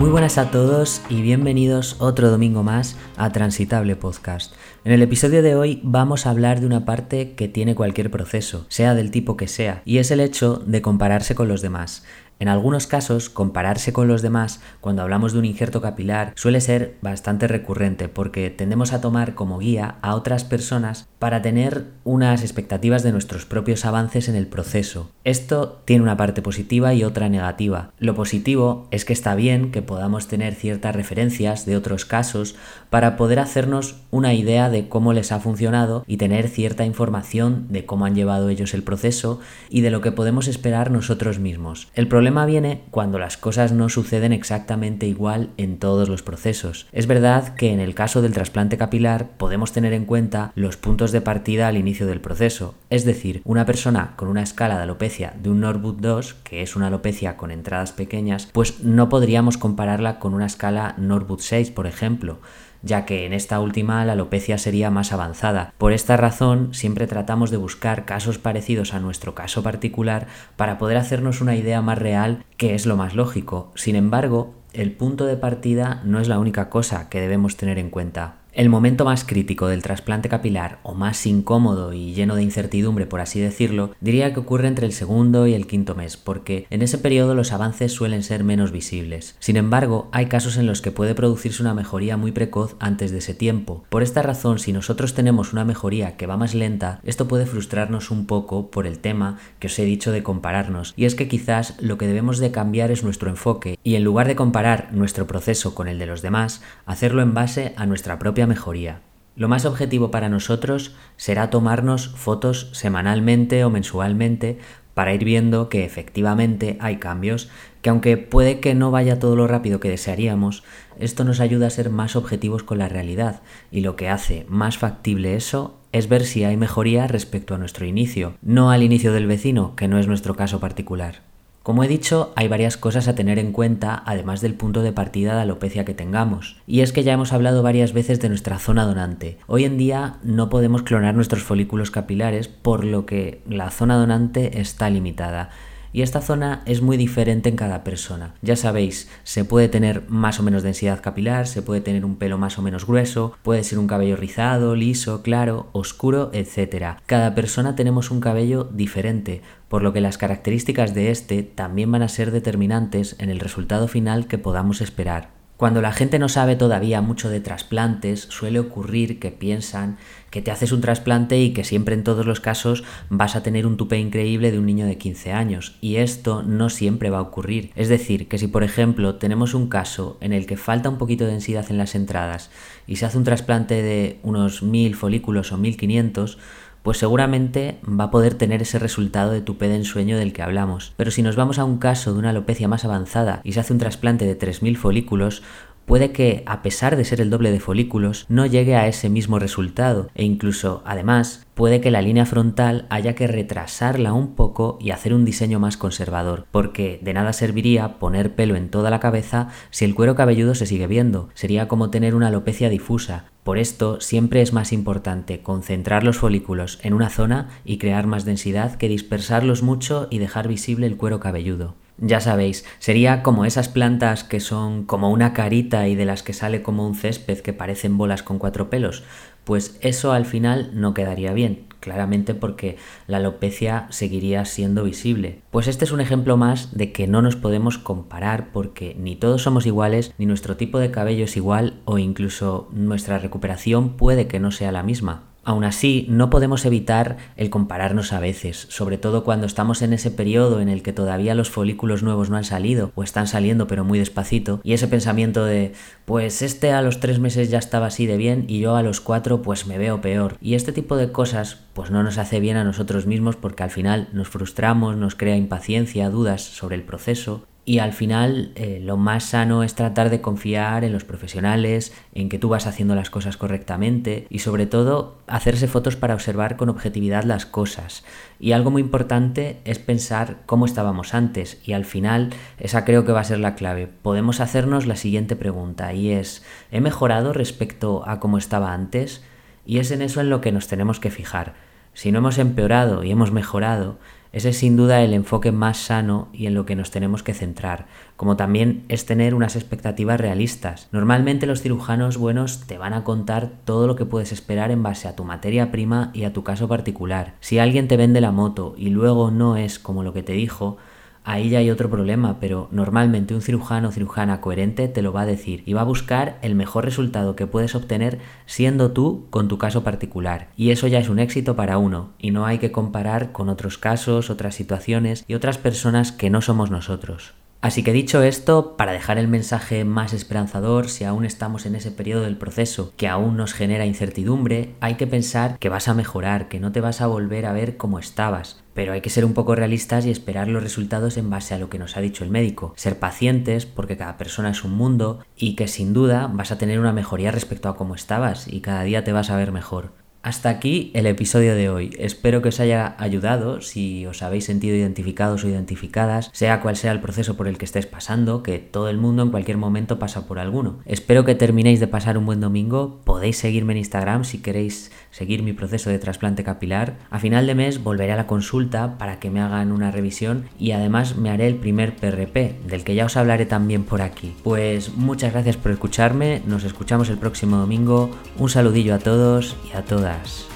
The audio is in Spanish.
Buenas a todos y bienvenidos otro domingo más a Transitable Podcast. En el episodio de hoy vamos a hablar de una parte que tiene cualquier proceso, sea del tipo que sea, y es el hecho de compararse con los demás. En algunos casos, compararse con los demás cuando hablamos de un injerto capilar suele ser bastante recurrente porque tendemos a tomar como guía a otras personas para tener unas expectativas de nuestros propios avances en el proceso. Esto tiene una parte positiva y otra negativa. Lo positivo es que está bien que podamos tener ciertas referencias de otros casos para poder hacernos una idea de cómo les ha funcionado y tener cierta información de cómo han llevado ellos el proceso y de lo que podemos esperar nosotros mismos. El problema viene cuando las cosas no suceden exactamente igual en todos los procesos. Es verdad que en el caso del trasplante capilar podemos tener en cuenta los puntos de partida al inicio del proceso, es decir, una persona con una escala de alopecia de un Norwood 2, que es una alopecia con entradas pequeñas, pues no podríamos compararla con una escala Norwood 6, por ejemplo ya que en esta última la alopecia sería más avanzada. Por esta razón, siempre tratamos de buscar casos parecidos a nuestro caso particular para poder hacernos una idea más real que es lo más lógico. Sin embargo, el punto de partida no es la única cosa que debemos tener en cuenta. El momento más crítico del trasplante capilar, o más incómodo y lleno de incertidumbre, por así decirlo, diría que ocurre entre el segundo y el quinto mes, porque en ese periodo los avances suelen ser menos visibles. Sin embargo, hay casos en los que puede producirse una mejoría muy precoz antes de ese tiempo. Por esta razón, si nosotros tenemos una mejoría que va más lenta, esto puede frustrarnos un poco por el tema que os he dicho de compararnos, y es que quizás lo que debemos de cambiar es nuestro enfoque, y en lugar de comparar nuestro proceso con el de los demás, hacerlo en base a nuestra propia mejoría. Lo más objetivo para nosotros será tomarnos fotos semanalmente o mensualmente para ir viendo que efectivamente hay cambios, que aunque puede que no vaya todo lo rápido que desearíamos, esto nos ayuda a ser más objetivos con la realidad y lo que hace más factible eso es ver si hay mejoría respecto a nuestro inicio, no al inicio del vecino, que no es nuestro caso particular. Como he dicho, hay varias cosas a tener en cuenta, además del punto de partida de alopecia que tengamos. Y es que ya hemos hablado varias veces de nuestra zona donante. Hoy en día no podemos clonar nuestros folículos capilares, por lo que la zona donante está limitada y esta zona es muy diferente en cada persona. Ya sabéis, se puede tener más o menos densidad capilar, se puede tener un pelo más o menos grueso, puede ser un cabello rizado, liso, claro, oscuro, etc. Cada persona tenemos un cabello diferente, por lo que las características de este también van a ser determinantes en el resultado final que podamos esperar. Cuando la gente no sabe todavía mucho de trasplantes, suele ocurrir que piensan que te haces un trasplante y que siempre en todos los casos vas a tener un tupe increíble de un niño de 15 años. Y esto no siempre va a ocurrir. Es decir, que si por ejemplo tenemos un caso en el que falta un poquito de densidad en las entradas y se hace un trasplante de unos 1000 folículos o 1500, pues seguramente va a poder tener ese resultado de tupe de ensueño del que hablamos. Pero si nos vamos a un caso de una alopecia más avanzada y se hace un trasplante de 3.000 folículos, puede que, a pesar de ser el doble de folículos, no llegue a ese mismo resultado e incluso, además, puede que la línea frontal haya que retrasarla un poco y hacer un diseño más conservador, porque de nada serviría poner pelo en toda la cabeza si el cuero cabelludo se sigue viendo, sería como tener una alopecia difusa. Por esto siempre es más importante concentrar los folículos en una zona y crear más densidad que dispersarlos mucho y dejar visible el cuero cabelludo. Ya sabéis, sería como esas plantas que son como una carita y de las que sale como un césped que parecen bolas con cuatro pelos. Pues eso al final no quedaría bien, claramente porque la alopecia seguiría siendo visible. Pues este es un ejemplo más de que no nos podemos comparar porque ni todos somos iguales, ni nuestro tipo de cabello es igual o incluso nuestra recuperación puede que no sea la misma. Aún así, no podemos evitar el compararnos a veces, sobre todo cuando estamos en ese periodo en el que todavía los folículos nuevos no han salido o están saliendo pero muy despacito, y ese pensamiento de, pues este a los tres meses ya estaba así de bien y yo a los cuatro pues me veo peor. Y este tipo de cosas pues no nos hace bien a nosotros mismos porque al final nos frustramos, nos crea impaciencia, dudas sobre el proceso y al final eh, lo más sano es tratar de confiar en los profesionales, en que tú vas haciendo las cosas correctamente y sobre todo hacerse fotos para observar con objetividad las cosas. Y algo muy importante es pensar cómo estábamos antes y al final esa creo que va a ser la clave. Podemos hacernos la siguiente pregunta y es ¿he mejorado respecto a cómo estaba antes? Y es en eso en lo que nos tenemos que fijar. Si no hemos empeorado y hemos mejorado, Ese es sin duda el enfoque más sano y en lo que nos tenemos que centrar, como también es tener unas expectativas realistas. Normalmente los cirujanos buenos te van a contar todo lo que puedes esperar en base a tu materia prima y a tu caso particular. Si alguien te vende la moto y luego no es como lo que te dijo, Ahí ya hay otro problema, pero normalmente un cirujano o cirujana coherente te lo va a decir y va a buscar el mejor resultado que puedes obtener siendo tú con tu caso particular. Y eso ya es un éxito para uno, y no hay que comparar con otros casos, otras situaciones y otras personas que no somos nosotros. Así que dicho esto, para dejar el mensaje más esperanzador, si aún estamos en ese periodo del proceso que aún nos genera incertidumbre, hay que pensar que vas a mejorar, que no te vas a volver a ver como estabas. Pero hay que ser un poco realistas y esperar los resultados en base a lo que nos ha dicho el médico. Ser pacientes porque cada persona es un mundo y que sin duda vas a tener una mejoría respecto a cómo estabas y cada día te vas a ver mejor. Hasta aquí el episodio de hoy. Espero que os haya ayudado si os habéis sentido identificados o identificadas, sea cual sea el proceso por el que estés pasando, que todo el mundo en cualquier momento pasa por alguno. Espero que terminéis de pasar un buen domingo. Podéis seguirme en Instagram si queréis seguir mi proceso de trasplante capilar. A final de mes volveré a la consulta para que me hagan una revisión y además me haré el primer PRP, del que ya os hablaré también por aquí. Pues muchas gracias por escucharme, nos escuchamos el próximo domingo. Un saludillo a todos y a todas. that.